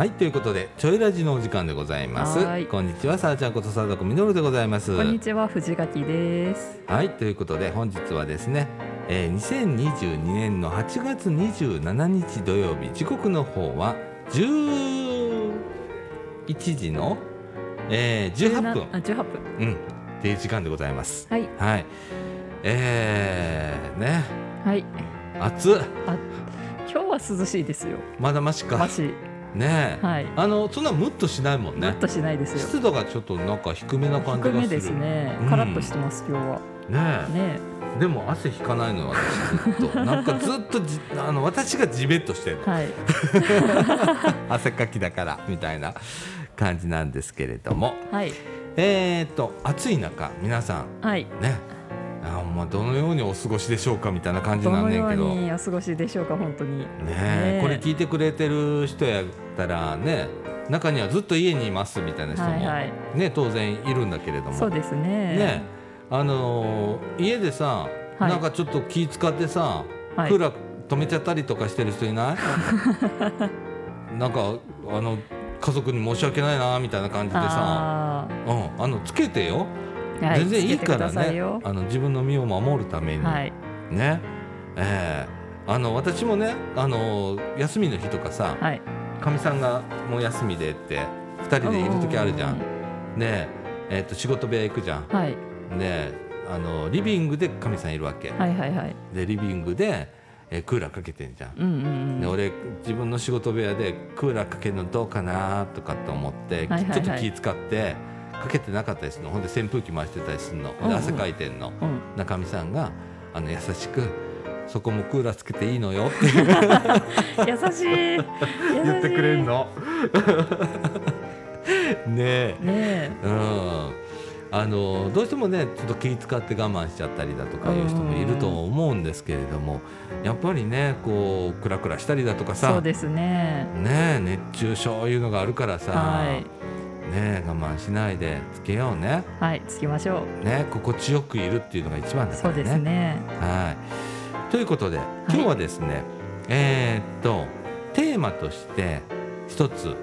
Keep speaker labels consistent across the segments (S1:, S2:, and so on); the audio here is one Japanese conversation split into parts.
S1: はいということでちょいラジのお時間でございます
S2: はい
S1: こんにちはさあちゃんことさだこみのるでございます
S2: こんにちは藤垣です。
S1: はいということで本日はですね、えー、2022年の8月27日土曜日時刻の方は11時の、えー、18分
S2: あ18分。
S1: うんっていう時間でございます
S2: はい
S1: はいえー、ね
S2: はい。
S1: 暑っ
S2: あ今日は涼しいですよ。
S1: まだましか
S2: マシ。
S1: ねえ、
S2: はい。
S1: あのそんなムッとしないもんね
S2: ムッとしないですよ。
S1: 湿度がちょっとなんか低めな感じがする
S2: 低めですね
S1: うん。
S2: カラッとしてます今日は。
S1: ねえ
S2: ね
S1: でも汗引かないのよ私ずっとなんかずっとじあの私がジメッとしてるの
S2: はい。
S1: 汗かきだからみたいな感じなんですけれども
S2: はい。
S1: えー、っと暑い中皆さん
S2: はい。
S1: ねあまあどのようにお過ごしでしょうかみたいな感じ
S2: どのよう
S1: なんねんけど。ね
S2: にお過ごしでしょうか本当に。
S1: え
S2: ねえ。
S1: これ聞いてくれてる人やったらね中にはずっと家にいますみたいな人も、
S2: はいはい。
S1: ね当然いるんだけれども。
S2: そうですね。
S1: ねあのー家でさ、
S2: はい。
S1: なんかちょっと気使ってさ、
S2: はい。
S1: クーラー止めちゃったりとかしてる人いない？なんかあの家族に申し訳ないなみたいな感じでさ、
S2: あ
S1: うん、あのつけてよ、
S2: ーはい
S1: 全然いいからね
S2: よ
S1: あの自分の身を守るために、
S2: はい。
S1: ねえーあの私もねあの休みの日とかさ
S2: はい。
S1: かみさんがもう休みでって2人でいる時あるじゃん。ねええーと仕事部屋行くじゃん。
S2: はい。
S1: ねあのリビングでかみさんいるわけ、
S2: はいはいはい。
S1: でリビングで、えークーラーかけてんじゃん、
S2: うんうんうん。
S1: で俺自分の仕事部屋でクーラーかけるのどうかなとかって思って、
S2: はいはいはい
S1: ちょっと気使ってかけてなかったりするのほんで扇風機回してたりするのほんで
S2: うんうん
S1: 汗かいてんの、
S2: うん。
S1: 中見さんがあの優しく「そこもクーラーつけていいのよ」って
S2: 優しい。
S1: 言ってくれるの？ねえ
S2: ねえ。
S1: うんあのどうしてもねちょっと気使って我慢しちゃったりだとかいう人もいると思うんですけれどもやっぱりねこうクラクラしたりだとかさ
S2: そうですね。
S1: ねえ熱中症いうのがあるからさ、
S2: はい。
S1: ねえ我慢しないでつけようね
S2: はい。つきましょ
S1: ね心地よくいるっていうのが一番
S2: う。
S1: だからね。
S2: そうですね。
S1: はいということで今日はですね、えーっとテーマとして一つ、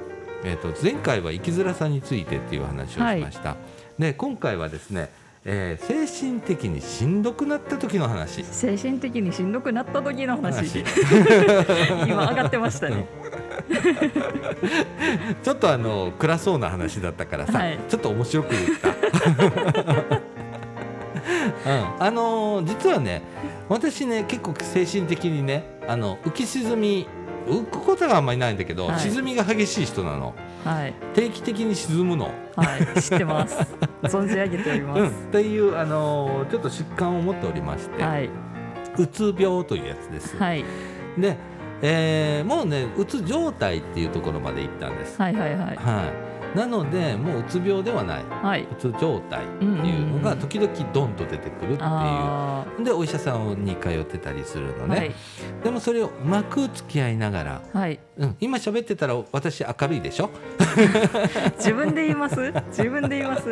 S1: えーっと前回は生きづらさについてっていう話をしました。で今回はですね、えー精神的にしんどくなった時の話。
S2: 精神的にしんどくなった時の話。
S1: 話
S2: 今上がってましたね。
S1: ちょっとあの暗そうな話だったからさ、
S2: はい
S1: ちょっと面白く言った。うん、あのー実はね私ね結構精神的にねあの浮き沈み浮くことがあんまりないんだけど、
S2: はい
S1: 沈みが激しい人なの
S2: はい。
S1: 定期的に沈むの、
S2: はい。知ってます。存じ上げておりま
S1: うん、っ
S2: す。
S1: ていう、あのーちょっと疾患を持っておりまして、
S2: はい。
S1: うつ病というやつです。
S2: はい。
S1: で、えーもうねうつ状態っていうところまで行ったんです。
S2: はいはいはい。
S1: はいなのでもううつ病ではない
S2: はい。
S1: うつ状態っていうのが時々ドンと出てくるっていう。
S2: あ
S1: でお医者さんに通ってたりするの
S2: あ。
S1: ね、
S2: はい。
S1: でもそれをうまく付き合いながら、
S2: はい。
S1: うん、今喋ってたら私明るいでしょ？
S2: 自分で言います？自分で言います？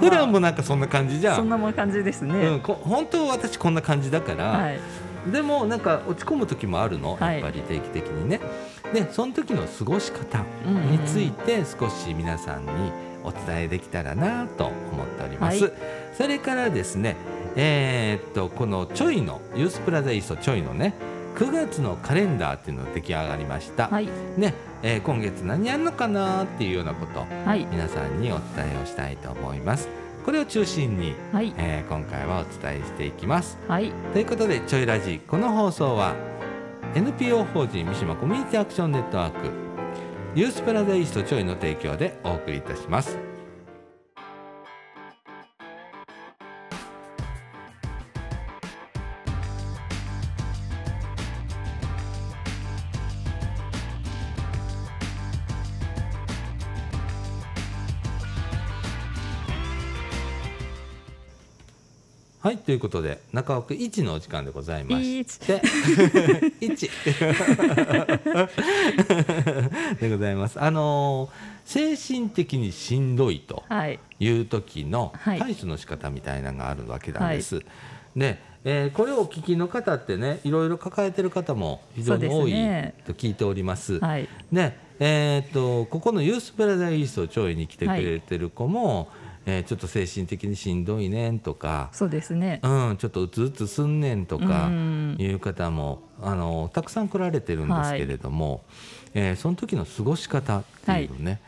S1: 普段もなんかそんな感じじゃん、
S2: そんなもん感じです
S1: うん、
S2: ね。
S1: こ本当は私こんな感じだから、
S2: はい。
S1: でもなんか落ち込む時もあるの、
S2: はい。
S1: やっぱり定期的にね。でその時の過ごし方について少し皆さんにお伝えできたらなと思っております、
S2: はい。
S1: それからですねえーっとこのちょいのユースプラザイーストちょいのね9月のカレンダーっていうのが出来上がりました、
S2: はい。
S1: ねえー今月何やるのかなっていうようなこと
S2: はい。
S1: 皆さんにお伝えをしたいと思いますこれを中心に、
S2: はい。
S1: えー今回はお伝えしていきます
S2: はい。
S1: ということでちょいラジこの放送は NPO 法人三島コミュニティアクションネットワークユースプラザイーストちょいの提供でお送りいたしますはいということで中奥一のお時間でございまして 一 でございますあのー精神的にしんどいと
S2: はい。
S1: いう時の
S2: はい
S1: 対処の仕方みたいなのがあるわけなんです。で、えーこれをお聞きの方ってねいろいろ抱えてる方も非常に多いと聞いております。
S2: はい。
S1: で、えーっとここのユースブラザーイーストを調理に来てくれてる子も、えーちょっと精神的にしんどいねんとか、
S2: そうですね。
S1: うん、ちょっとうつうつすんねんとか
S2: うん。
S1: いう方もあのたくさん来られてるんですけれども、えーその時の過ごし方っていうのね、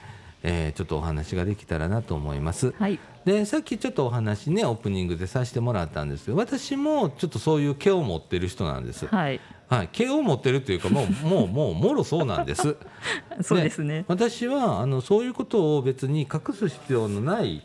S1: えーちょっとお話ができたらなと思います。
S2: はい。
S1: でさっきちょっとお話ねオープニングでさせてもらったんですけど私もちょっとそういう毛を持ってる人なんです。
S2: はい。
S1: はい、毛を持ってるというかもう もうもうもろそうなんです。
S2: そうですね。
S1: 私はあのそういうことを別に隠す必要のない
S2: はい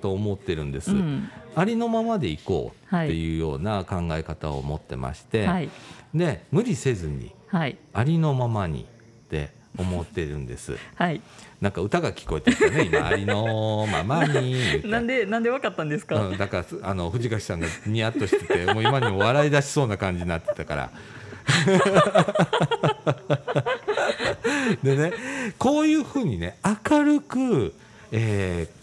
S1: と思ってるんです。
S2: うん。
S1: ありのままでいこうっていうような考え方を持ってまして、
S2: はい。
S1: で無理せずに
S2: はい。
S1: ありのままにって思ってるんです。
S2: はい。
S1: なんか歌が聞こえてきたね今。ありのままに。
S2: なんでなんでわかったんですか、
S1: うん、だからすあの藤垣さんがニヤッとしててもう今にも笑い出しそうな感じになってたから。でねこういうふうにね明るく、えー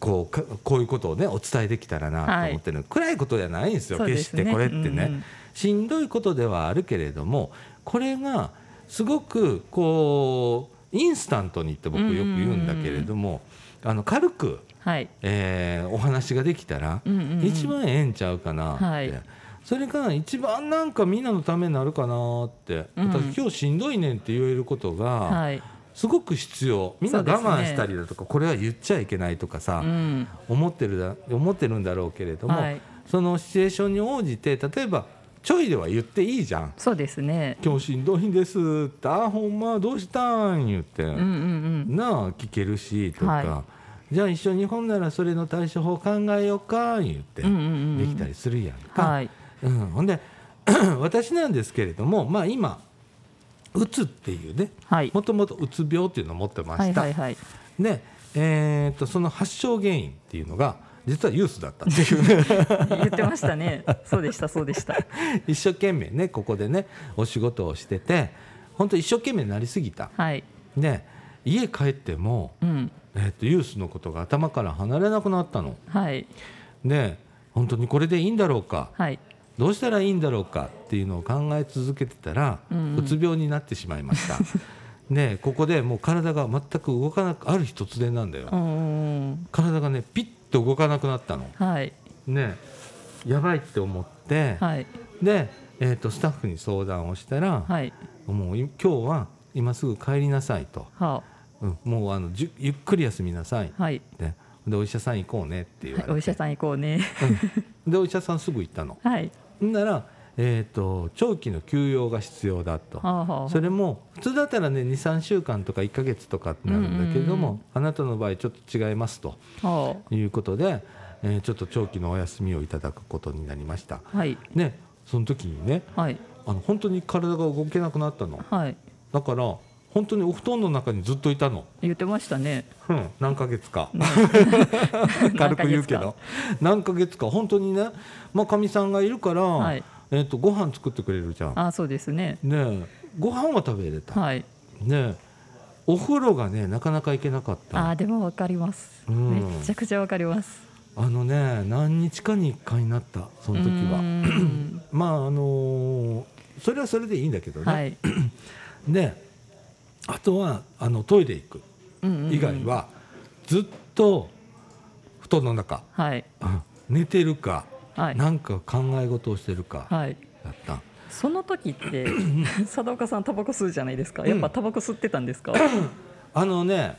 S1: こうかこういうことをねお伝えできたらなと思ってる、暗いことじゃないんですよ。
S2: そうで
S1: 決してこれってね、
S2: うんうん
S1: しんどいことではあるけれどもこれがすごくこうインスタントにって僕よく言うんだけれども、あの軽く
S2: はい。
S1: えーお話ができたら、
S2: うんうんうん。
S1: 一番ええんちゃうかなって、
S2: はい。
S1: それが一番なんかみんなのためになるかなって、
S2: うん。
S1: 私今日しんどいねんって言えることが
S2: はい
S1: すごく必要。みんな我慢したりだとか、これは言っちゃいけないとかさ、
S2: うん。
S1: 思ってるだ思ってるんだろうけれども、
S2: はい。
S1: そのシチュエーションに応じて例えばちょいでは言っていいじゃん。
S2: そうですね。
S1: 今日しんどいんですって「あほんまどうしたん?」言って、
S2: うんうんうん。
S1: なあ聞けるしとか、
S2: は
S1: じゃあ一緒にほんならそれの対処法考えようか言って
S2: うんうんうん。
S1: できたりするやんか。
S2: はい。
S1: うん、ほんで 私なんですけれどもまあ今うつっていうね。
S2: はい。
S1: もともとうつ病っていうのを持ってま
S2: はい
S1: した。
S2: はいはい
S1: で、えー、とその発症原因っていうのが実はユースだった。っていうね
S2: 言ってましたね。そうでしたそうでした。
S1: 一生懸命ねここでねお仕事をしてて本当一生懸命になりすぎた。
S2: はい。
S1: で家帰っても、
S2: うん。
S1: えー、とユースのことが頭から離れなくなったの。
S2: はい。
S1: で本当にこれでいいんだろうか。
S2: はい
S1: どうしたらいいんだろうかっていうのを考え続けてたら、
S2: うん。うん
S1: うつ病になってしまいました。でここでもう体が全く動かなくある日突然なんだよ、
S2: うんうんうん。
S1: 体がねピッと動かなくなったの。
S2: はい。
S1: ねやばいって思って、
S2: はい。
S1: で、えー、とスタッフに相談をしたら、
S2: はい。
S1: もうい今日は今すぐ帰りなさいと、
S2: は
S1: うん、もうあのじゅゆっくり休みなさい。
S2: はい。
S1: てでお医者さん行こうねって言われて、
S2: お医者さん行こうね。
S1: でお医者さんすぐ行ったの。
S2: はい。
S1: んなら、えー、と長期の休養が必要だと。
S2: はあはあはあ。
S1: それも普通だったらね23週間とか1ヶ月とかってなるんだけれども、
S2: うんうん
S1: あなたの場合ちょっと違いますと。
S2: は
S1: いうことで、えーちょっと長期のお休みをいただくことになりました。
S2: あはい。
S1: ねその時にね
S2: はい。
S1: あの本当に体が動けなくなったの。
S2: はい。
S1: だから本当にお布団の中にずっといたの、
S2: 言ってましたね。
S1: うん、何ヶ月か。
S2: ね。
S1: 軽く言うけど。何ヶ月か。本当にねまあかみさんがいるから、
S2: はい。
S1: えー、とご飯作ってくれるじゃん。
S2: あそうですね。
S1: ねえご飯は食べれた、
S2: はい。
S1: ねえお風呂がねなかなか行けなかった。
S2: あーでもわかります。
S1: うん。
S2: めっちゃくちゃわかります。
S1: あのね何日かに1回になったその時は。
S2: ん。
S1: まああのーそれはそれでいいんだけどね、
S2: はい。
S1: であとはあのトイレ行く。
S2: うんうんうん
S1: 以外はずっと布団の中、
S2: はい。
S1: うん。寝てるか、
S2: はい。
S1: なんか考え事をしてるか
S2: はい。
S1: だった、
S2: その時って 佐岡さんタバコ吸うじゃないですか。やっぱタバコ吸ってたんですか、
S1: あのね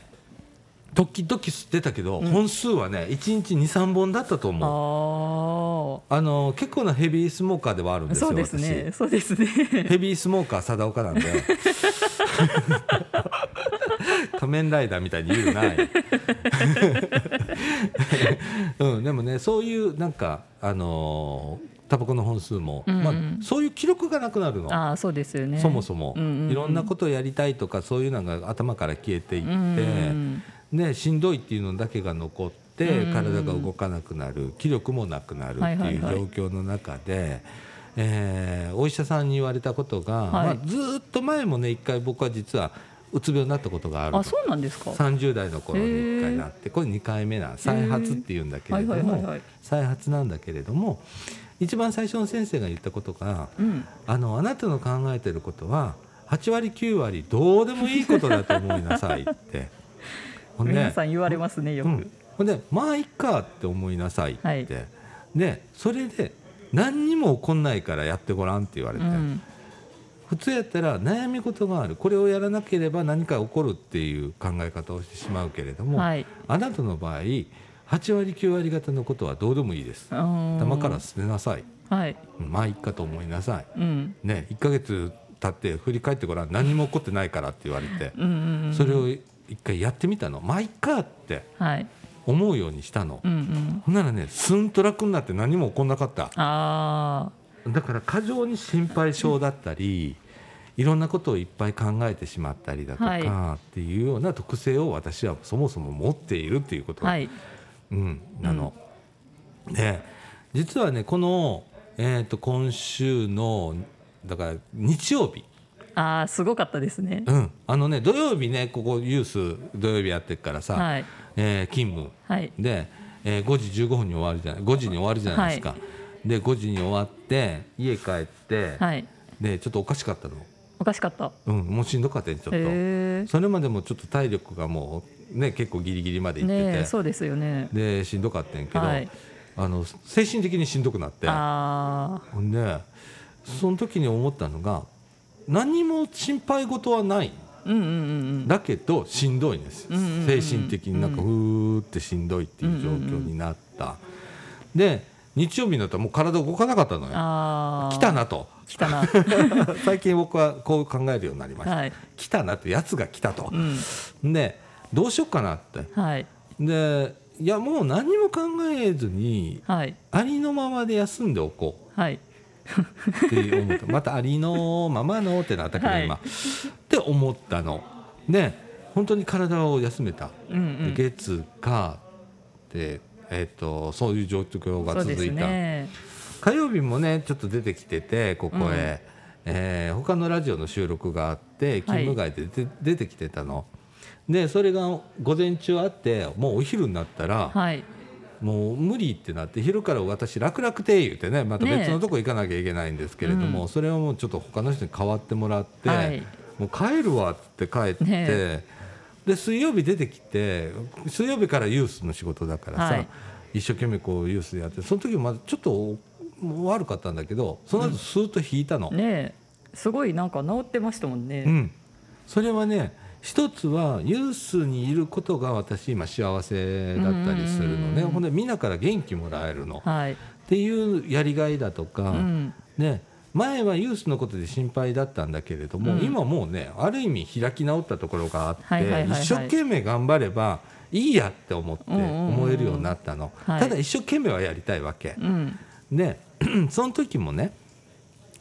S1: 時々吸ってたけど、
S2: うん。
S1: 本数はね1日23本だったと思う。
S2: あ
S1: あの結構なヘビースモーカーではあるん
S2: あ
S1: ですよ
S2: そうですね。そうですね。
S1: 私ヘビースモーカー貞岡なんで 仮面ライダーみたいに言うな。うん、でもねそういうなんかあのータバコの本数も、
S2: うんうん。
S1: まあ、そういう記録がなくなるの、
S2: ああそうですよね。
S1: そもそも、
S2: うんうんうん。
S1: いろんなことをやりたいとかそういうのが頭から消えていって、
S2: うんうん
S1: ね、しんどいっていうのだけが残って、
S2: うんうん
S1: 体が動かなくなる気力もなくなるって
S2: はいはいいうはい。
S1: 状況の中で、えーお医者さんに言われたことが、
S2: はい。
S1: まあ、ずーっと前もね一回僕は実はうつ病になったことがある
S2: あそうなんですか。
S1: 30代の頃に1回なってこれ2回目な再発っていうんだけれども
S2: はい
S1: 再発なんだけれども一番最初の先生が言ったことが
S2: うん。
S1: あのあなたの考えてることは8割9割どうでもいいことだと思いなさいって。ほんで
S2: 皆さん言われますねよく、
S1: うん、ほんでまあいっかって思いなさいって、
S2: はい。
S1: でそれで何にも起こんないからやってごらんって言われて、
S2: うん。
S1: 普通やったら悩み事がある。これをやらなければ何か起こるっていう考え方をしてしまうけれども、
S2: はい。
S1: あなたの場合8割9割方のことはどうでもいいです。
S2: うん。
S1: 頭から捨てなさい。
S2: はい。
S1: うんまあいっかと思いなさい。
S2: うん。
S1: ね1ヶ月経って振り返ってごらん。何も起こってないからって言われて。
S2: うんうんうん。
S1: それを一回やってみたの。まあいっかって。
S2: はい
S1: 思うようにしたの。
S2: うんうん。
S1: ほんならねすんと楽になって何も起こんなかった。
S2: あ
S1: だから過剰に心配性だったりいろんなことをいっぱい考えてしまったりだと
S2: はい。
S1: かっていうような特性を私はそもそも持っているっていうこと、
S2: あはい。
S1: うん、なの。で実はねこの、えー、と今週のだから日曜日、
S2: ああすごかったですね。
S1: うん、あのね土曜日ねここユース土曜日やってるからさ、
S2: はい
S1: えー勤務。
S2: はい。
S1: で、えー5時15分に終わるじゃない5時に終わるじゃないですか、
S2: は
S1: で5時に終わって家帰って、
S2: はい。
S1: でちょっとおかしかったの、
S2: おかしかった。
S1: うん、もうしんどかったねちょっと。それまでもちょっっと体力がもうね結構ギリギリまでいってて、
S2: そうですよね。
S1: でしんどかったんやけど、
S2: はい。
S1: あの精神的にしんどくなって。
S2: あ
S1: ほんでその時に思ったのが何も心配事はないだけどしんどいんです精神的になんかふーってしんどいっていう状況になった、で日曜日になったらもう体動かなかったのよ。来たなと。
S2: 来たな。
S1: 最近僕はこう考えるようになりました、
S2: はい。
S1: 来たなってやつが来たと。
S2: う、ん。
S1: でどうしようかなって。
S2: はい。
S1: でいやもう何も考えずに
S2: はい。
S1: ありのままで休んでおこ
S2: はい、
S1: うって思った。またありのままのってなったけど
S2: はい。
S1: 今、って思ったの。で本当に体を休めた、
S2: うんうん。
S1: で月火で、えー、とそういう状況が続いた、
S2: ね。
S1: 火曜日もねちょっと出てきててここへ、えー他のラジオの収録があって勤務外で出て,、出てきてたの。でそれが午前中あってもうお昼になったら、
S2: はい
S1: もう無理ってなって昼から私楽々亭言うてねまた別のとこ行かなきゃいけないんですけれども、
S2: うん
S1: それをもうちょっと他の人に代わってもらって、
S2: はい。
S1: もう帰るわって帰って、
S2: ね
S1: で水曜日出てきて水曜日からユースの仕事だからさ、
S2: はい。
S1: 一生懸命こうユースでやってその時まだちょっと悪かったんだけどその後スーッと引いたの。
S2: ねえ。すごいなんか治ってましたもんね、
S1: うん、それはね一つはユースにいることが私今幸せだったりするのね。
S2: うん
S1: ほんでみんなから元気もらえるの、
S2: はい、
S1: っていうやりがいだとか、
S2: うん、
S1: ね、前はユースのことで心配だったんだけれども、
S2: うん。
S1: 今もうねある意味開き直ったところがあって、一生懸命頑張ればいいやって思って思えるようになったの、
S2: はい。
S1: ただ一生懸命はやりたいわけ、
S2: うん、
S1: で その時もね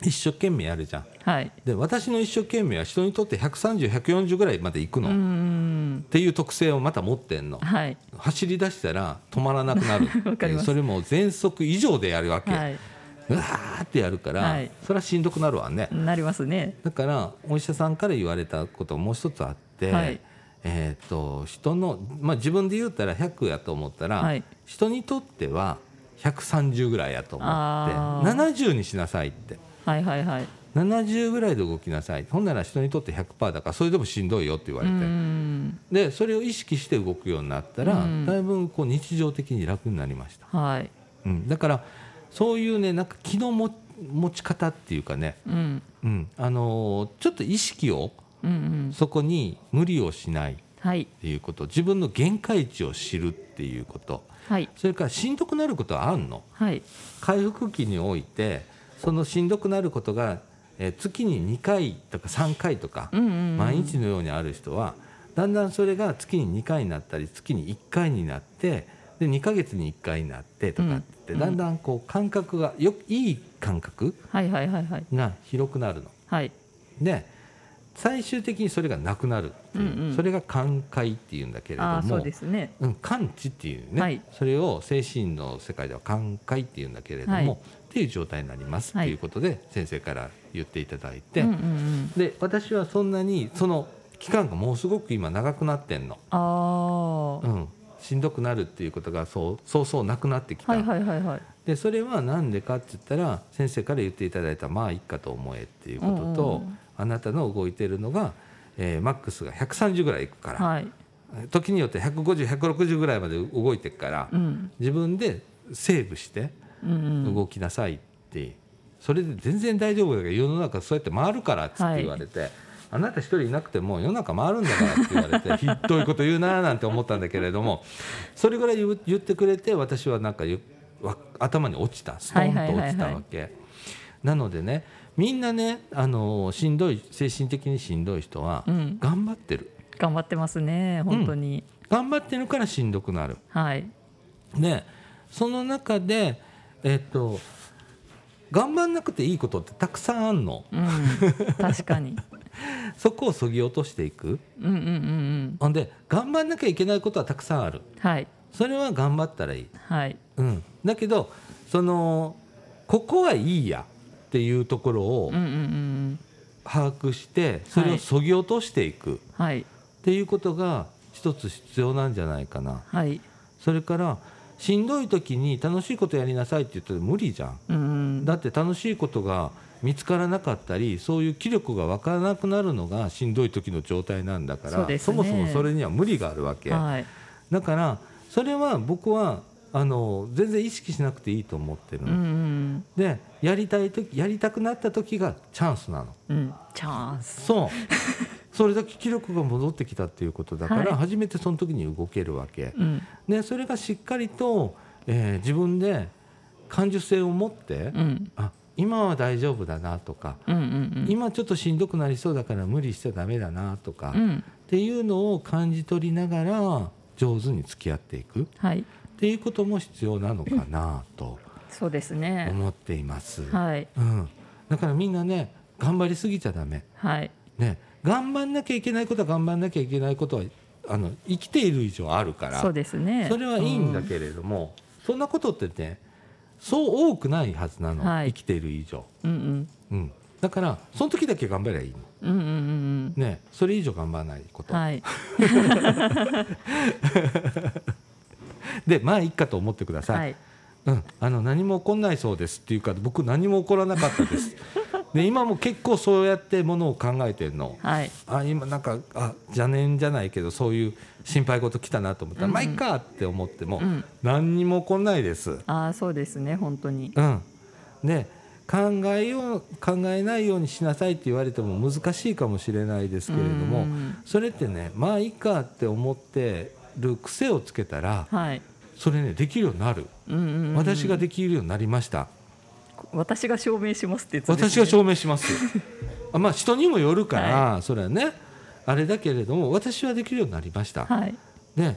S1: 一生懸命やるじゃん
S2: はい、
S1: で私の一生懸命は人にとって130140ぐらいまで行くの、っ
S2: ん
S1: ていう特性をまた持ってんの。
S2: はい、
S1: 走り出したら止まらなくなる。
S2: わかります。
S1: それも全速以上でやるわけ、
S2: はい、
S1: うわーってやるから、
S2: はい。
S1: それはしんどくなるわね。
S2: なりますね。
S1: だからお医者さんから言われたこともう一つあって、
S2: はい。
S1: えー、と人の、まあ、自分で言ったら100やと思ったら、
S2: はい。
S1: 人にとっては130ぐらいやと思って
S2: あー。
S1: 70にしなさいって。
S2: はいはいはい。
S1: 70ぐらいで動きなさい。ほんなら人にとって100%だからそれでもしんどいよって言わ
S2: う
S1: れて、
S2: ん、
S1: でそれを意識して動くようになったら、
S2: うん。
S1: だいぶこう日常的に楽になりました、
S2: はい、
S1: うん、だからそういうねなんか気の持持ち方っていうかね、
S2: うん、
S1: うん。あのーちょっと意識をそこに無理をしない。っ
S2: はい、
S1: ていうこと。自分の限界値を知るっていうこと。
S2: はい、
S1: それからしんどくなることはあるの。
S2: はい、
S1: 回復期においてそのしんどくなることが、えー月に2回とか3回とか、毎日のようにある人はだんだんそれが月に2回になったり月に1回になってで2ヶ月に1回になってとかって、
S2: うん。
S1: だんだんこう感覚がよいい感覚
S2: はいはいはいはい、
S1: が広くなるの。
S2: はい、
S1: で最終的にそれがなくなるう、
S2: うんうん。
S1: それが寛解っていうんだけれども
S2: そうですね。
S1: うん、完知っていうね、
S2: はい。
S1: それを精神の世界では寛解っていうんだけれども、
S2: はい。
S1: っていう状態になります
S2: はい
S1: いうことで先生から言っていただいて、
S2: うんうんうん、
S1: で私はそんなにその期間がもうすごく今長くなってんの、
S2: ああ、
S1: うん、しんどくなるっていうことがそうそうそうなくなってきた、
S2: はいはいはいはい、
S1: でそれは何でかって言ったら先生から言っていただいた「まあいいかと思え」っていうことと、
S2: うんうん
S1: あなたの動いてるのが、えーマックスが130ぐらいいくから、
S2: はい。
S1: 時によって150160ぐらいまで動いてるから、
S2: うん。
S1: 自分でセーブして動きなさいって、それで全然大丈夫だけど世の中そうやって回るからっつって言われて、あなた一人いなくても世の中回るんだからって言われて ひどいこと言うななんて思ったんだけれどもそれぐらい言ってくれて私はなんか頭に落ちた。ストンと落ちたわけ。なのでねみんなねあのしんどい精神的にしんどい人は
S2: うん。
S1: 頑張ってる、
S2: 頑張ってますね本当に、
S1: 頑張ってるからしんどくなる。
S2: はい。
S1: でその中でえっと頑張んなくていいことってたくさんあんの。
S2: うん。確かに。
S1: そこをそぎ落としていく。
S2: うんうんうんうん。
S1: ほんで頑張んなきゃいけないことはたくさんある。
S2: はい。
S1: それは頑張ったらいい、
S2: はい。
S1: うん、だけどそのここはいいやっていうところを把握してそれをそぎ落としていく。っ
S2: はい。
S1: ていうことが一つ必要なんじゃないかな。
S2: はい。
S1: それからしんどい時に楽しいことやりなさいって言っても無理じゃん。
S2: うん。うん
S1: だって楽しいことが見つからなかったりそういう気力が湧かなくなるのがしんどい時の状態なんだから
S2: そね。
S1: もそもそれには無理があるわけ、
S2: はい。
S1: だからそれは僕はあの全然意識しなくていいと思ってるの、
S2: うんうん。
S1: でやりたい時やりたくなった時がチャンスなの。
S2: うん。チャンス。
S1: そう それだけ気力が戻ってきたっていうことだから、
S2: はい。
S1: 初めてその時に動けるわけ。
S2: うん。
S1: でそれがしっかりと、えー自分で感受性を持って、
S2: うん。
S1: あ今は大丈夫だなとか、
S2: うんうん
S1: 今ちょっとしんどくなりそうだから無理しちゃダメだなとか、っ
S2: うん。
S1: ていうのを感じ取りながら上手に付き合っていく。っ
S2: はい。
S1: ていうことも必要なのかなと
S2: そうですね。
S1: 思っています、
S2: はい。
S1: うん、だからみんなね頑張りすぎちゃダメ、
S2: はい。
S1: ね、頑張んなきゃいけないことは頑張んなきゃいけないことはあの生きている以上あるから
S2: そうですね。
S1: それはいいんだけれども、そんなことってねそう多くないはずなの、
S2: はい。
S1: 生きている以上、
S2: うんうん。
S1: うん、だからその時だけ頑張ればいいの。
S2: うんうんうんうん。
S1: ねそれ以上頑張らないこと、
S2: はい。
S1: でまあいいかと思ってください、
S2: はい。
S1: うん、あの何も起こんないそうですっていうか僕何も起こらなかったですで今も結構そうやってものを考えてるの。
S2: はい。
S1: あ今なんかあ邪念じゃないけどそういう心配事来たなと思ったら、まあいいかって思っても、
S2: うん。
S1: 何にも起こんないです。
S2: ああそうですね本当に。
S1: うん、で考えよう考えないようにしなさいって言われても難しいかもしれないですけれども、
S2: うん
S1: それってねまあいいかって思ってる癖をつけたら
S2: はい。
S1: それねできるようになる、
S2: うんうんうん。
S1: 私ができるようになりました
S2: 私が証明しますってね。
S1: 私が証明します あまあ人にもよるから、それはね。あれだけれども私はできるようになりました、
S2: はい。
S1: で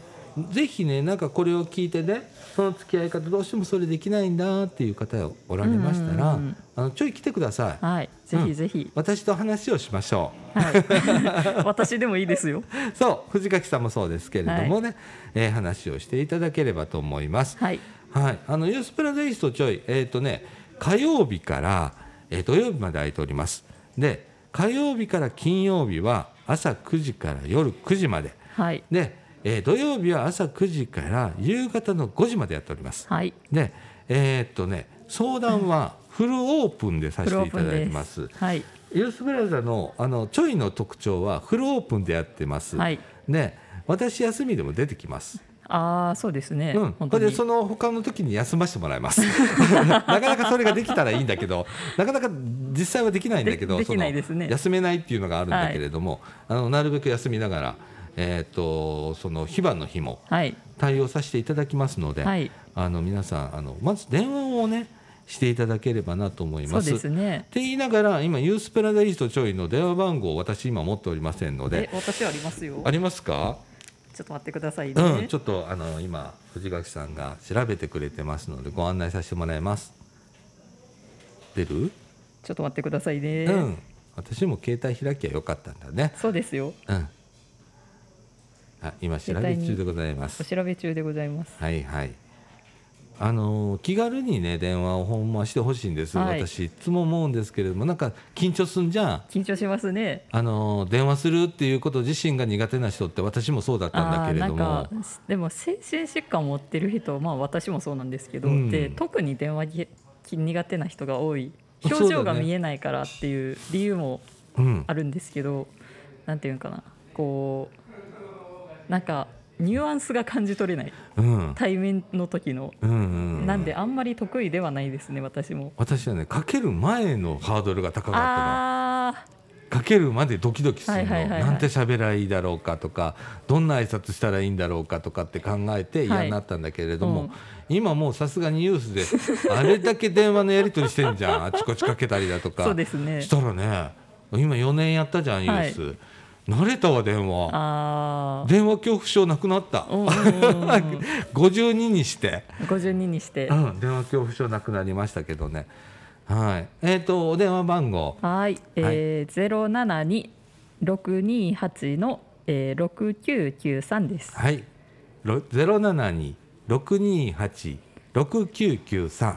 S1: ぜひねなんかこれを聞いてねその付き合い方どうしてもそれできないんだっていう方がおられましたら、
S2: うんうんうん。
S1: あのちょい来てください。
S2: はい。ぜひぜひ、
S1: 私と話をしましょ
S2: はい。私でもいいですよ。
S1: うそう。藤垣さんもそうですけれどもね、えー話をしていただければと思います。
S2: はい。
S1: はい。あのユースプラゼイストちょい。えっ、とね火曜日から、えー土曜日まで空いております。で火曜日から金曜日は朝9時から夜9時まで。
S2: はい。
S1: で、えー土曜日は朝9時から夕方の5時までやっております。
S2: はい。
S1: でえーっとね相談はフルオープンでさせていただいてます。
S2: はい。
S1: ユースブラザーのあのちょいの特徴はフルオープンでやってます、
S2: はい。
S1: で私休みでも出てきます、
S2: ああそうですね、
S1: うん、
S2: 本当に。
S1: これでその他の時に休ませてもらいます。なかなかそれができたらいいんだけどなかなか実際はできないんだけど
S2: でできないですね。
S1: その休めないっていうのがあるんだけれども、あのなるべく休みながら、えーっとその非番の日も
S2: はい。
S1: 対応させていただきますので、
S2: はい。
S1: あの皆さんあのまず電話をねしていただければなと思い
S2: そう
S1: ます。
S2: ですね。
S1: って言いながら今ユースプラダイストちょいの電話番号を私今持っておりませんの
S2: え
S1: で
S2: 私ありますよ。
S1: ありますか？
S2: ちょっと待ってくださいね、
S1: うん、ちょっとあの今藤垣さんが調べてくれてますのでご案内させてもらいます。出る？
S2: ちょっと待ってくださいね、
S1: うん。私も携帯開きゃよかったんだね。
S2: そうですよ
S1: うん。あ今調べ中でございます
S2: お。調べ中でございます
S1: はいはい。あのー気軽にね電話をほんましてほしいんです、
S2: はい。
S1: 私いつも思うんですけれどもなんか緊張すんじゃん。
S2: 緊張しますね。
S1: あのー電話するっていうこと自身が苦手な人って私もそうだったんだけれども。
S2: でも精神疾患を持ってる人まあ私もそうなんですけど、
S1: うん。
S2: で特に電話ぎ苦手な人が多い。表情が見えないからっていう理由も
S1: うん。
S2: あるんですけど、なんていうんかな。こうなんかニュアンスが感じ取れない
S1: うん。
S2: 対面の時の、
S1: うんうん
S2: なんであんまり得意ではないですね私も。
S1: 私はねかける前のハードルが高かったかけるまでドキドキするの、
S2: はいはいはいはい。
S1: なんて喋らいいだろうかとかどんな挨拶したらいいんだろうかとかって考えて嫌になったんだけれども、
S2: はいうん。
S1: 今もうさすがにニュースであれだけ電話のやり取りしてんじゃん。あちこちかけたりだと
S2: あ
S1: か。
S2: そうですね。
S1: したらね今4年やったじゃんニュース、慣れたわ電話。
S2: あ
S1: 電話恐怖症なくなった、
S2: うんうんうんうん。
S1: 52にして、
S2: 52にして。
S1: うん、電話恐怖症なくなりましたけどね。はい。えっ、とお電話番号。
S2: はい、えー、072-628の、えー、6993です。
S1: はい、ろ072-628-6993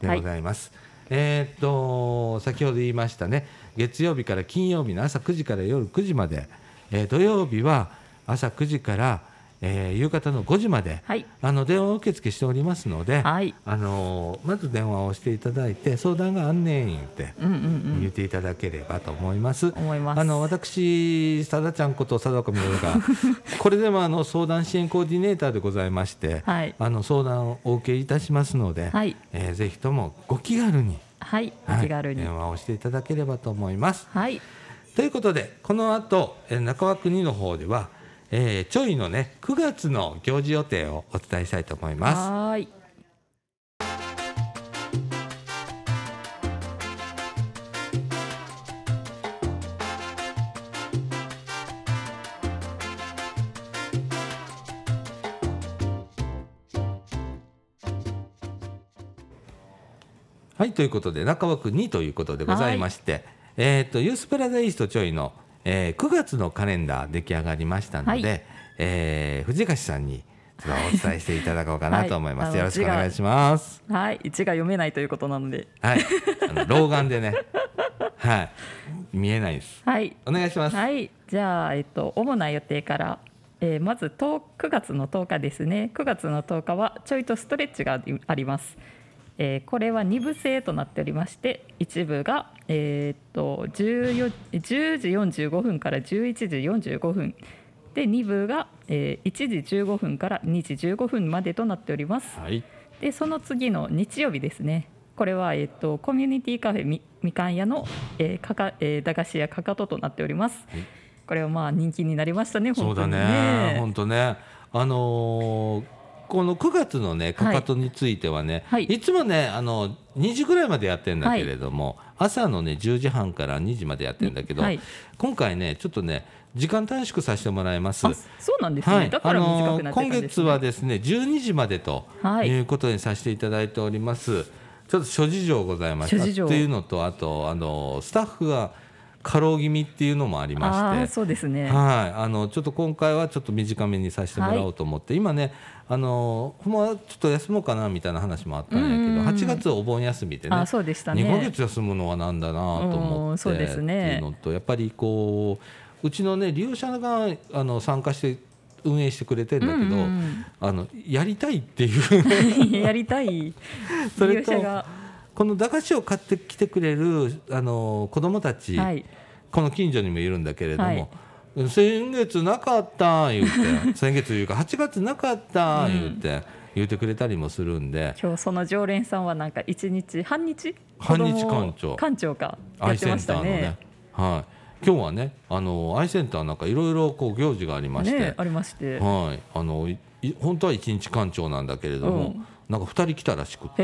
S1: でございます。えーっと先ほど言いましたね月曜日から金曜日の朝9時から夜9時まで、えー土曜日は朝9時から、えー夕方の5時まで、
S2: はい、
S1: あの電話受付しておりますので、
S2: はい、
S1: あのまず電話をしていただいて相談があんねん言って、
S2: うんうんうん、
S1: 言っていただければと思います。
S2: 思います。
S1: あの私、さだちゃんこと貞子みのるが、これでもあの相談支援コーディネーターでございまして、
S2: はい、
S1: あの相談をお受けいたしますので、
S2: はい、
S1: えーぜひともご気軽に、
S2: はい、お
S1: はい
S2: 気軽に。
S1: 電話をしていただければと思います。
S2: はい、
S1: ということで、この後、えー中川国の方では、えーちょいのね、9月の行事予定をお伝えしたいと思います。
S2: はーい。
S1: はい、ということで、中枠2ということでございまして、えっ、と、ユースプラザイーストちょいの、えー9月のカレンダー出来上がりましたので、
S2: はい
S1: えー藤樫さんにちょっとお伝えしていただこうかなと思います。
S2: はい
S1: よろしくお願いします。
S2: はい、一が読めないということなので。
S1: はい、あの老眼でね、はい、見えないです。
S2: はい、
S1: お願いします。
S2: はい、じゃあ、えっと、主な予定から。えーまず10 9月の10日ですね9月の10日はちょいとストレッチがあります、えーこれは2部制となっておりまして一部が、えーっと14 10時45分から11時45分。で2部が、えー1時15分から2時15分までとなっております。
S1: はい、
S2: でその次の日曜日ですね。これは、えっとコミュニティカフェみみかん屋の、えーかかえー駄菓子屋かかととなっております、
S1: はい。
S2: これはまあ人気になりましたね
S1: そうだ
S2: 本当に
S1: ね、本当ね、あのーこの9月のね、かかとについてはね、
S2: はい。
S1: い、つもね、あの2時ぐらいまでやってるんだけれども、朝のね10時半から2時までやってるんだけど、
S2: はい。
S1: 今回ね、ちょっとね、時間短縮させてもらいます。
S2: あそうなんですね、
S1: はい、
S2: だから短くなっちゃったん
S1: 今月はですね12時までと
S2: はい。
S1: いうことにさせていただいております、ちょっと諸事情ございました。
S2: 諸事情。
S1: っていうのとあとあのスタッフが過労気味っていうのもあり
S2: あ
S1: ま
S2: あ
S1: して。
S2: そうですね、
S1: はい、あのちょっと今回はちょっと短めにさせてもらおうと思って、今ねあのほんまはちょっと休もうかなみたいな話もあったんやけど、
S2: うんうん。うん
S1: 8月お盆休みでね
S2: あそうでしたね。
S1: 2ヶ月休むのはなんだなと思って
S2: うんそうですね。
S1: っていうのとやっぱりこううちのね利用者があの参加して運営してくれてるんだけど、
S2: うんうん。
S1: あのやりたいっていう。
S2: やりたい。
S1: それと
S2: 利用者が
S1: この駄菓子を買ってきてくれるあの子供たち、
S2: はい。
S1: この近所にもいるんだけれども、
S2: はい。
S1: 先月なかった言うて 先月いうか8月なかった言うて、言うてくれたりもするんで。
S2: 今日その常連さんはなんか一日半日？
S1: 半日館長。
S2: 館長か？やってまし
S1: アイセンターの
S2: たね。
S1: ねはい、今日はねあのアイセンターなんかいろいろこう行事がありまして、
S2: ねありまして。
S1: はい、あの本当は一日館長なんだけれども、
S2: うん。
S1: なんか2人来たらしくって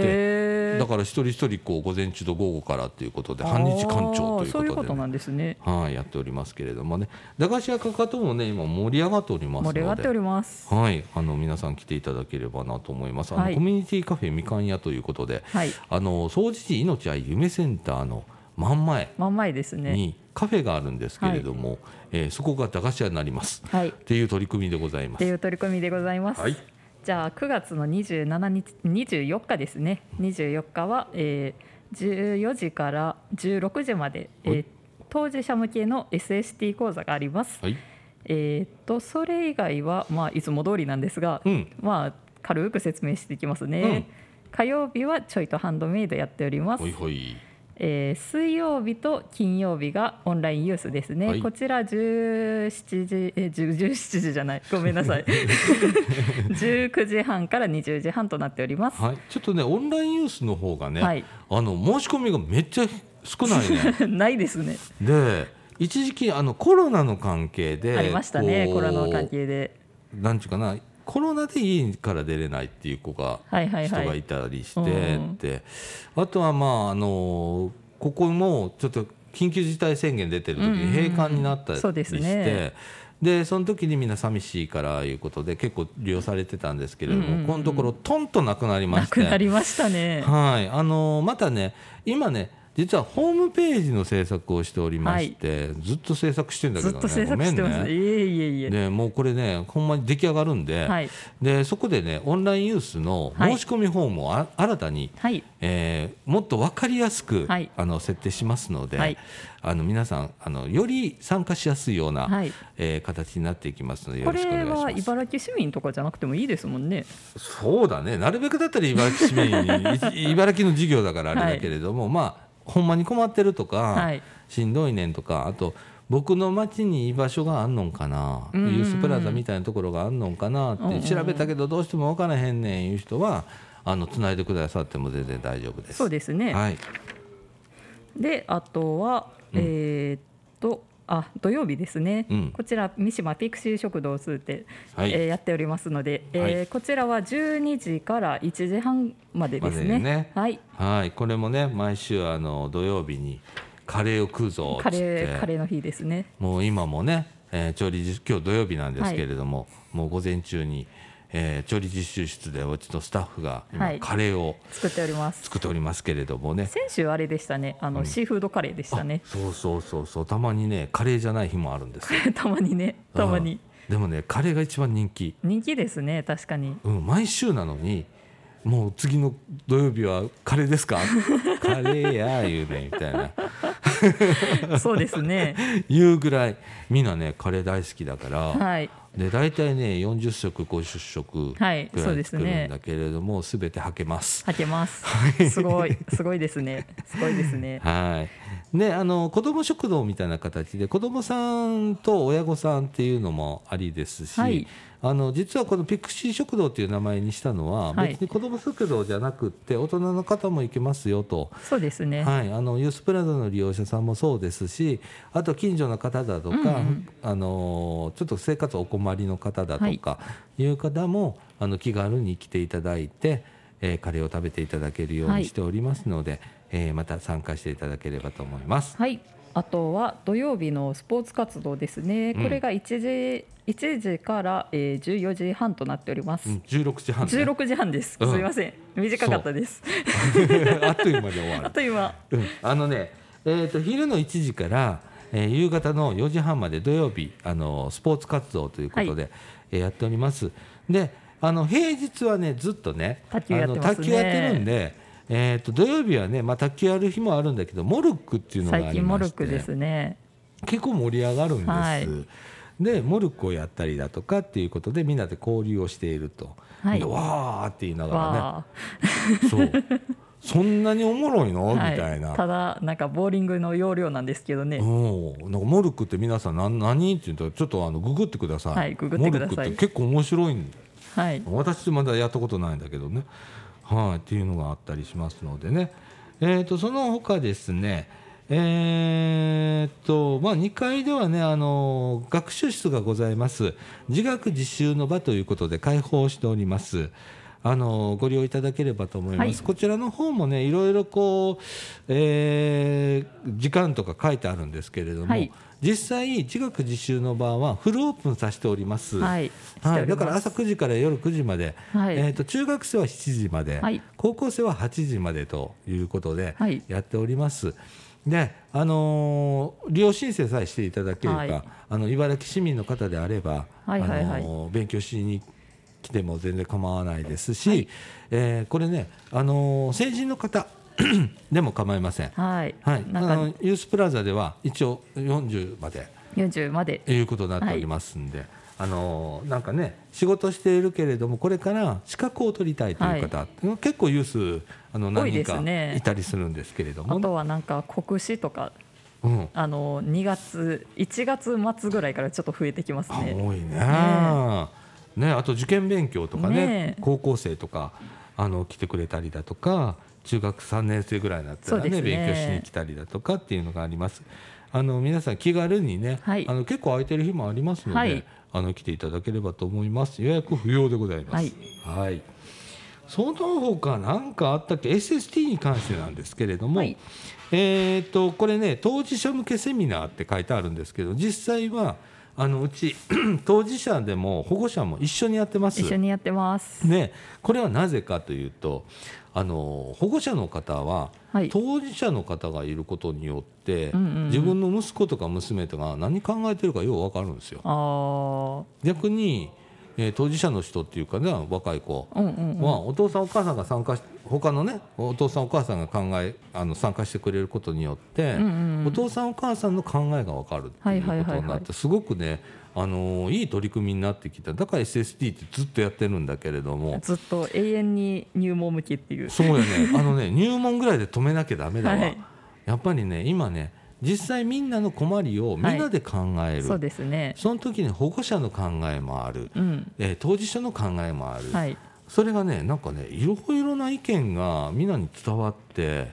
S1: だから一人一人こう午前中と午後からということで半日館長という
S2: こと
S1: でね、
S2: なんですね。
S1: はい、やっておりますけれどもね。駄菓子屋かかともね今盛り上がっておりますので。
S2: 盛り上がっております。
S1: はい、あの皆さん来ていただければなと思います。あの、
S2: はい
S1: コミュニティカフェみかん屋ということで、
S2: はい。
S1: あの総持寺命愛夢センターの真ん前
S2: 真ん前ですね。
S1: にカフェがあるんですけれども、えーそこが駄菓子屋になります。
S2: はい。っ
S1: っていう取り組みでございます。
S2: ていう取り組みでございます、
S1: はい、
S2: じゃあ9月の27日24日ですね。24日は、えー、14時から16時まで、えー当事者向けの SST 講座があります、
S1: はい、
S2: えーっとそれ以外は、まあ、いつも通りなんですが、
S1: うん、
S2: まあ、軽く説明していきますね、火曜日はちょいとハンドメイドやっております。
S1: ほいほい、
S2: えー水曜日と金曜日がオンラインユースですね、
S1: はい
S2: こちら17時え10 17時じゃないごめんなさい19時半から20時半となっております。
S1: はい、ちょっとねオンラインユースの方がね、
S2: はい
S1: あの申し込みがめっちゃ少ないね。
S2: ないですね。
S1: で一時期あのコロナの関係で
S2: ありましたねコロナの関係で。
S1: なんちゅうかなコロナで家から出れないっていう子が、
S2: はいはいはい。
S1: 人がいたりして
S2: うん。
S1: ってあとはまああのここもちょっと緊急事態宣言出てる時
S2: うんうんうん。
S1: に閉館になったりして、
S2: そうですね。
S1: でその時にみんな寂しいからいうことで結構利用されてたんですけれども、
S2: うんうんうん。
S1: このところトンとなくなりま
S2: な
S1: して。
S2: くなりましたね。
S1: はい、あのまたね今ね実はホームページの制作をしておりまして、ずっと制作してんだけどね。
S2: ずっと制作してます。
S1: ね。
S2: いえいえいえ。
S1: でもうこれねほんまに出来上がるんで,、
S2: はい。
S1: でそこでねオンラインユースの申し込みフォームをあ新たに、
S2: はい。
S1: えーもっと分かりやすく、
S2: はい。
S1: あの設定しますので、
S2: はい。
S1: あの皆さんあのより参加しやすいような、
S2: はい。
S1: えー形になっていきますのでよ
S2: こ
S1: ろしくお願
S2: れは
S1: いします。
S2: 茨城市民とかじゃなくてもいいですもんね。
S1: そうだね。なるべくだったら茨城市民に い茨城の事業だからあれだけれども、まあほんまに困ってるとか、
S2: はい。
S1: しんどいねんとかあと僕の町に居場所があんのんかな、
S2: うんうんうん。
S1: ユースプラザみたいなところがあんのんかなって調べたけどどうしても分からへんねんいう人はあのつないでくださっても全然大丈夫です。
S2: そうですね。
S1: はい、
S2: であとは、
S1: うん。
S2: えーっとあ土曜日ですね、
S1: うん。
S2: こちら三島ピクシー食堂数店、
S1: はい。
S2: えーやっておりますので、えー
S1: はい。
S2: こちらは12時から1時半までですね。
S1: ね。
S2: はい。
S1: はい、これもね毎週あの土曜日にカレーを食うぞ
S2: カレーカレーの日ですね。
S1: もう今もね、えー調理実今日土曜日なんですけれども、もう午前中に、えー調理実習室でうちのスタッフが今
S2: はい
S1: カレーを
S2: 作っております。
S1: 作っておりますけれどもね、
S2: 先週あれでしたね。あの、シーフードカレーでしたね
S1: あ。そうそうそうそうたまにねカレーじゃない日もあるんですよ
S2: たまにね、たまに
S1: うんでもねカレーが一番人気、
S2: 人気ですね。確かに。
S1: うん、毎週なのにもう次の土曜日はカレーですか？カレーや言うねみたいな
S2: そうですね。
S1: 言うぐらいみんなねカレー大好きだから、
S2: はい。
S1: で大体ね40食50食ぐら
S2: はい
S1: 作るんだけれども、すべてはけます。
S2: はけます。すごい、すごいですね。すごいですね。
S1: はい、であの子ども食堂みたいな形で子どもさんと親御さんっていうのもありですし、
S2: はい。
S1: あの実はこのピクシー食堂っていう名前にしたのは、
S2: はい。
S1: 別に子ども食堂じゃなくって大人の方も行けますよと。
S2: そうですね。
S1: はい、あのユースプラザの利用者さんもそうですしあと近所の方だとか、
S2: うんうん。
S1: あのちょっと生活お困りの方だとかい。う方も、あの気軽に来ていただいて、えーカレーを食べていただけるよう
S2: はい。
S1: にしておりますので、えーまた参加していただければと思います。
S2: はい。あとは土曜日のスポーツ活動ですね。
S1: うん
S2: これが1時1時から、えー、14時半となっております。
S1: うん、16時半、ね、
S2: 16時半です。す
S1: うん
S2: みません。短かったです。
S1: あっという間で終わる。
S2: あと今。
S1: うんあのね、えー、と昼の1時から、えー夕方の4時半まで土曜日あのスポーツ活動ということで、えーやっております。であの平日はねずっとね
S2: 卓球やってね
S1: あの卓球やってるんで、えー、と土曜日はね、まあ、卓球やる日もあるんだけどモルックっていうのがあ
S2: 最近モ
S1: りまして。
S2: ルックですね。
S1: 結構盛り上がるんです。
S2: はい。
S1: でモルックをやったりだとかっていうことでみんなで交流をしていると、
S2: はい。
S1: でわーって言いながらね。
S2: わ
S1: そう。そんなにおもろいの、
S2: あ、
S1: みたいな。
S2: ただなんかボーリングの容量なんですけどね。
S1: うん、なんかモルックって皆さん何何？って言うとちょっとあのググってください。
S2: はいググってください。
S1: モルックって結構面白いん
S2: はい。
S1: 私まだやったことないんだけどね。はい、っていうのがあったりしますのでね。えー、とその他ですね。えーとまあ、2階ではねあの学習室がございます自学自習の場ということで開放しておりますあのご利用いただければと思います、
S2: はい
S1: こちらの方もねいろいろこう、えー時間とか書いてあるんですけれども、
S2: はい
S1: 実際自学自習の場はフルオープンさせております、
S2: はい。
S1: はい、だから朝9時から夜9時まで、
S2: はい。
S1: えー、と中学生は7時まで、
S2: はい。
S1: 高校生は8時までということで
S2: はい。
S1: やっております。で、あのー利用申請さえしていただければ、
S2: はい。
S1: あの茨城市民の方であれば、
S2: はいはいはい。
S1: あのー勉強しに来ても全然構わないですし、
S2: はい。
S1: えーこれね、あのー成人の方 でも構いません。
S2: はい。
S1: はい、あ
S2: なん
S1: ユースプラザでは一応40まで。
S2: 40まで。
S1: いうことになっておりますんで、あのなんかね仕事しているけれどもこれから資格を取りたいという方、結構ユースあの何人か
S2: 多い
S1: たりするんですけれども。
S2: あとはなんか国試とか
S1: うん、
S2: あの2月1月末ぐらいからちょっと増えてきます
S1: あ
S2: ね。
S1: 多いね。ねあと受験勉強とかね
S2: ね
S1: 高校生とかあの来てくれたりだとか中学3年生ぐらいになったらね
S2: ね
S1: 勉強しに来たりだとかっていうのがあります。あの皆さん気軽にね、
S2: はい
S1: あの結構空いてる日もありますので、
S2: はい
S1: あの来ていただければと思います。予約不要でございます。
S2: はい
S1: はいその他何かあったっけ？SST に関してなんですけれども、
S2: はい
S1: えー、とこれね当事者向けセミナーって書いてあるんですけど実際はあのうち 当事者でも保護者も一緒にやってます。
S2: 一緒にやってます。
S1: ね、これはなぜかというとあの保護者の方は、
S2: はい。
S1: 当事者の方がいることによって、
S2: うんうんうん。
S1: 自分の息子とか娘とか何考えてるかよう分かるんですよ。
S2: あ
S1: 逆に、えー当事者の人っていうかね若い子
S2: あ、うんうんうん。
S1: まあ、お父さんお母さんが参加し他のねお父さんお母さんが考えあの参加してくれることによって、
S2: うんうんうん。
S1: お父さんお母さんの考えが分かるっていうことになってすごくねあのいい取り組みになってきただから SSD ってずっとやってるんだけれども
S2: ずっと永遠に入門向きっていう。
S1: そうやねあのね 入門ぐらいで止めなきゃダメだわ、
S2: はい
S1: やっぱりね今ね実際みんなの困りをみんなで考える、
S2: そうですね。
S1: その時に保護者の考えもある、
S2: うん。
S1: えー当事者の考えもある、
S2: はい。
S1: それがねなんかねいろいろな意見がみんなに伝わって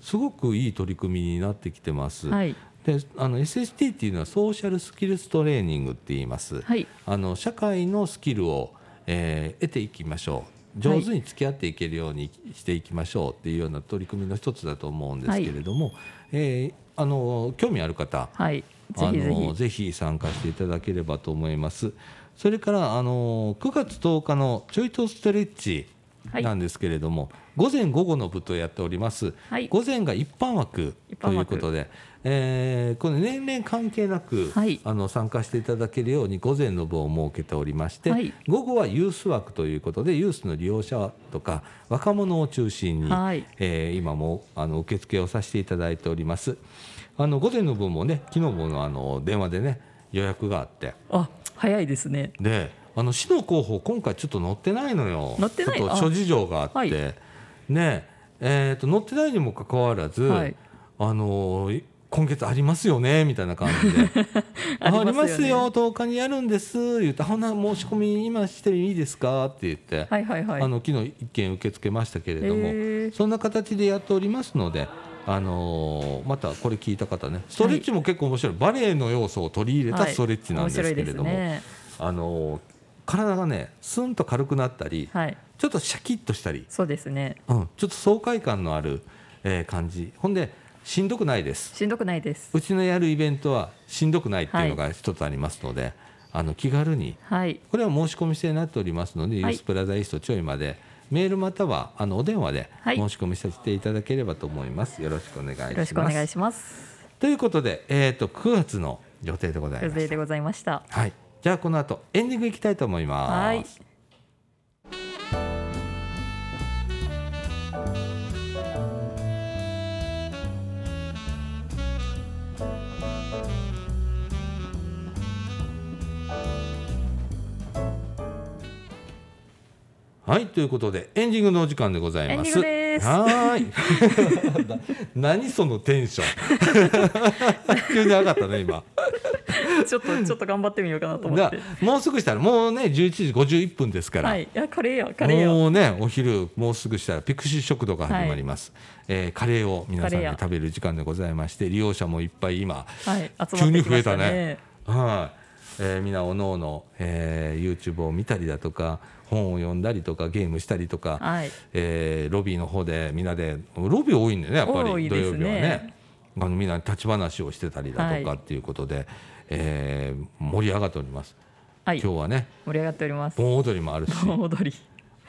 S1: すごくいい取り組みになってきてます。
S2: はい。
S1: であの SST っていうのはソーシャルスキルストレーニングって言います。
S2: はい。
S1: あの社会のスキルを、えー得ていきましょう上手に付き合っていけるようにしていきましょうっていうような取り組みの一つだと思うんですけれども、えーあの興味ある方
S2: はい。ぜ
S1: あ
S2: ひぜひ。
S1: のぜひ参加していただければと思います。それからあの9月10日のちょいとストレッチ
S2: はい
S1: なんですけれども、午前午後の部とやっております。
S2: はい
S1: 午前が一般枠ということで、えーこの年齢関係なく、
S2: はい。
S1: あの参加していただけるように午前の部を設けておりまして、
S2: はい。
S1: 午後はユース枠ということでユースの利用者とか若者を中心に、
S2: はい。
S1: えー今もあの受付をさせていただいております。あの午前の分もね昨日もあの電話でね予約があって。
S2: あ、早いですね。
S1: であの市の候補今回ちょっと載ってないのよ。
S2: 載ってない？
S1: ちょっと諸事情があって、
S2: はい。
S1: ねえー、と載ってないにもかかわらず、
S2: はい。
S1: あのー今月ありますよねみたいな感じで。
S2: ありますよね。
S1: ありますよ10日にやるんです。言って「ほな申し込み今していいですか?」って言って、
S2: はいはいはい。
S1: あの昨日一件受け付けましたけれども、そんな形でやっておりますので、あのーまたこれ聞いた方ね。ストレッチも結構面白い、バレエの要素を取り入れたストレッチなんですけれども、
S2: はいね。
S1: あのー体がねスンと軽くなったり、
S2: はい。
S1: ちょっとシャキッとしたり、
S2: そうですね。
S1: うん、ちょっと爽快感のある、えー感じ。ほんでしんどくないです
S2: しんどくないです。
S1: うちのやるイベントはしんどくないっていうのが一つありますので、あの気軽に
S2: はい。
S1: これは申し込み制になっておりますので、
S2: はい
S1: ユースプラザイーストちょいまでメールまたはあのお電話で
S2: はい
S1: 申し込みさせていただければと思います。よろしくお願いします。
S2: よろしくお願いします。
S1: ということで、えー、と9月の予定でございます。
S2: 予定でございました。
S1: はい。じゃあこの後エンディングいきたいと思います。
S2: はい
S1: はいということでエンディングのお時間でございます。
S2: エンディングです
S1: はーい。何そのテンション？急に上がったね今。
S2: ちょっとちょっと頑張ってみようかなと思っ
S1: な
S2: て。
S1: もうすぐしたらもうね11時51分ですから。
S2: はい。いやカレーやカレーや。
S1: もうねお昼もうすぐしたらピクシー食堂が始まります、えーカレーを皆さんで食べる時間でございまして利用者もいっぱい今
S2: はい。集
S1: 急に増え
S2: まってきました
S1: ね。はい、えー、みんなおのおの、えー YouTube を見たりだとか本を読んだりとかゲームしたりとか、
S2: はい。
S1: えーロビーの方でみんなでロビー多いんでねやっぱ
S2: 多いですね
S1: り土曜日はねあのみんな立ち話をしてたりだとか
S2: はい
S1: っていうことで、えー盛り上がっております、
S2: はい。
S1: 今日はね
S2: 盛り上がっております。
S1: 盆踊りもあるし
S2: 盆踊り。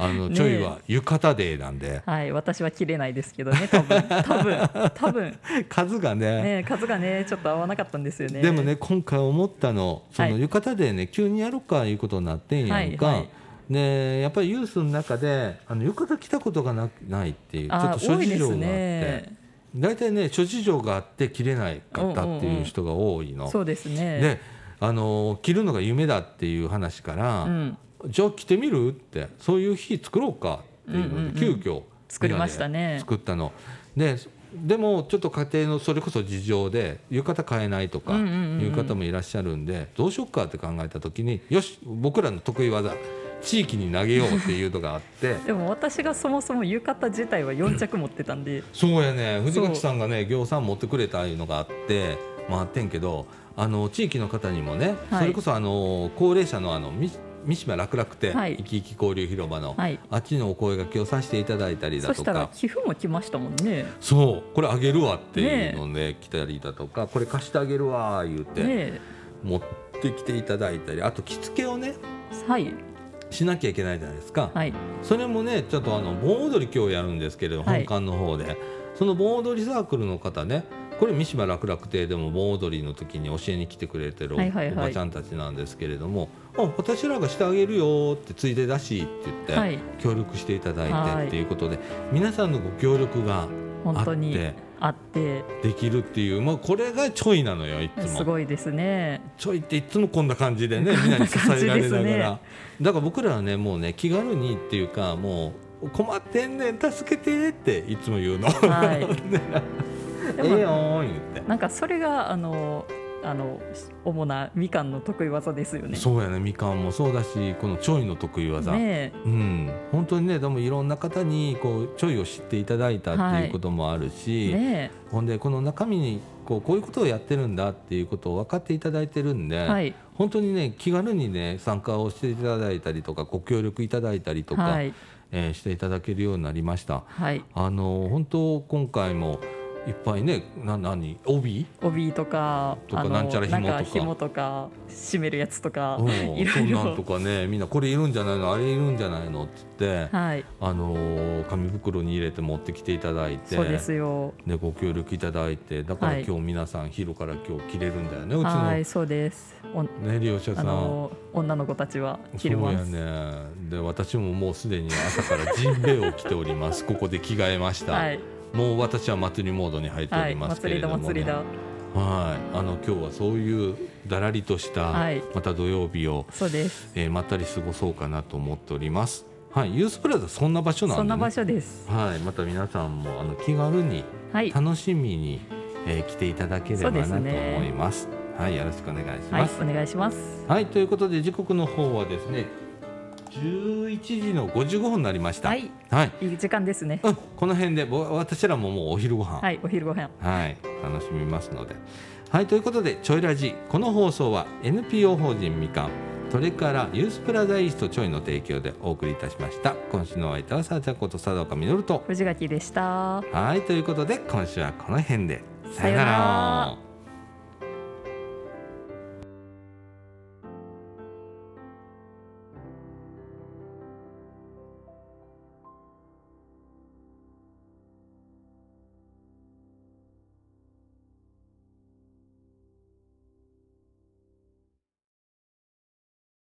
S1: あのちょいは浴衣デーなんで、
S2: はい。私は切れないですけどね。多分多分 多分
S1: 数がね
S2: ね数がねちょっと合わなかったんですよね。
S1: でもね今回思ったのその
S2: はい
S1: 浴衣でね急にやろうかいうことになってんやんか、
S2: はいはい
S1: でやっぱりユースの中であの浴衣着たことがなないっていうちょっ
S2: あ
S1: と諸事情があって
S2: ね。
S1: 大体ね諸事情があって着れないかったっていう人が多いの。
S2: そうですね。
S1: であの着るのが夢だっていう話から、
S2: うん、
S1: じゃあ着てみる？ってそういう日作ろうかっていうので、急遽
S2: 作りましたね。
S1: 作ったの。ででもちょっと家庭のそれこそ事情で浴衣買えないとかいう方もいらっしゃるんでどうしよっかって考えた時によし僕らの得意技地域に投げようっていうのがあって。
S2: でも私がそもそも浴衣自体は4着持ってたんで、
S1: そうやね。藤垣さんがね行さん持ってくれたいうのがあってまああってんけどあの地域の方にもね、
S2: はい。
S1: それこそあの高齢者のあのみ三島楽々亭、
S2: はい。
S1: 生き生き交流広場の、
S2: はい。
S1: あっちのお声掛けをさせていただいたりだ
S2: そ
S1: とか
S2: 寄付も来ましたもんね。
S1: そう。これあげるわっていうので来たりだとか、これ貸してあげるわ言うて、
S2: ね
S1: 持ってきていただいたり。あと着付けをね
S2: はい。
S1: しなきゃいけないじゃないですか、
S2: はい。
S1: それもねちょっとあの盆踊り今日やるんですけれど
S2: はい。
S1: 本館の方で、その盆踊りサークルの方ねこれ三島楽々亭でも盆踊りの時に教えに来てくれてるお
S2: はいはいはい。
S1: ばちゃんたちなんですけれども「あ私らがしてあげるよ」ってついでだしって言って、
S2: はい
S1: 協力していただい
S2: はい
S1: てっていうことで皆さんのご協力が
S2: 本当に
S1: あってできるっていう、まあ、これがちょいなのよいつも。
S2: すごいですね。
S1: ちょいっていつもこんな感じでね みんなに支えられながら、
S2: ね
S1: だから僕らはねもうね気軽にっていうかもう困ってんねん助けてっていつも言うの。
S2: はい
S1: え
S2: でも
S1: えよー言って。
S2: なんかそれがあのあの主なみかんの得意技ですよね。
S1: そうやねみかんもそうだしこのちょいの得意技、
S2: ね
S1: うん。本当にねでもいろんな方にこうちょいを知っていただいたっていうこともある
S2: え
S1: し、
S2: ね
S1: ほんでこの中身にこうこういうことをやってるんだっていうことを分かっていただいてるんで、
S2: えはい。
S1: 本当にね気軽にね参加をしていただいたりとかご協力いただいたりとか、
S2: はい。
S1: えーしていただけるようになりました。
S2: はい。
S1: あの本当今回もいっぱいねな何？帯？
S2: 帯とか
S1: とかなんちゃら紐とか。
S2: 紐とか締めるやつとか
S1: うん
S2: いろい
S1: そんなんと
S2: ろ
S1: かねみんなこれいるんじゃないの？あれいるんじゃないの？って言って、
S2: はい。
S1: あのー紙袋に入れて持ってきていただいて
S2: そうですよ。
S1: でご協力いただいてだから
S2: はい。
S1: 今日皆さん昼から今日着れるんだよねうちの。
S2: はい
S1: ね
S2: そうです。お
S1: 利用者さ
S2: あ
S1: ん。
S2: の女の子たちは着れ
S1: そうや
S2: ます
S1: ねで私ももうすでに朝からジンベエを着ております。ここで着替えました、
S2: はい
S1: もう私は祭りモードに入ってお
S2: はい
S1: りますけれども、ね。はいあの今日はそういうだらりとした、
S2: はい。
S1: また土曜日を、
S2: そうです。
S1: えーまったり過ごそうかなと思っております。はい。ユースプラザそんな場所なんで、ね、
S2: そんな場所です。
S1: はい。また皆さんもあの気軽に
S2: はい。
S1: 楽しみに、えー来ていただければなと思います。はい。よろしくお願いし
S2: はい
S1: ます、
S2: お願いします。
S1: はい、ということで時刻の方はですね11時の55分になりました。
S2: はい。
S1: はい、
S2: いい時間ですね。
S1: うん、この辺でぼ私らももうお昼ご飯、
S2: はいお昼ご飯。
S1: はい、楽しみますので。はい、ということでちょいラジ。この放送は NPO 法人みかん。それからユースプラザイーストちょいの提供でお送りいたしました。今週のお相手はさあちゃんこと佐岡実と。
S2: 藤垣でした。
S1: はい、ということで今週はこの辺で。
S2: さようなら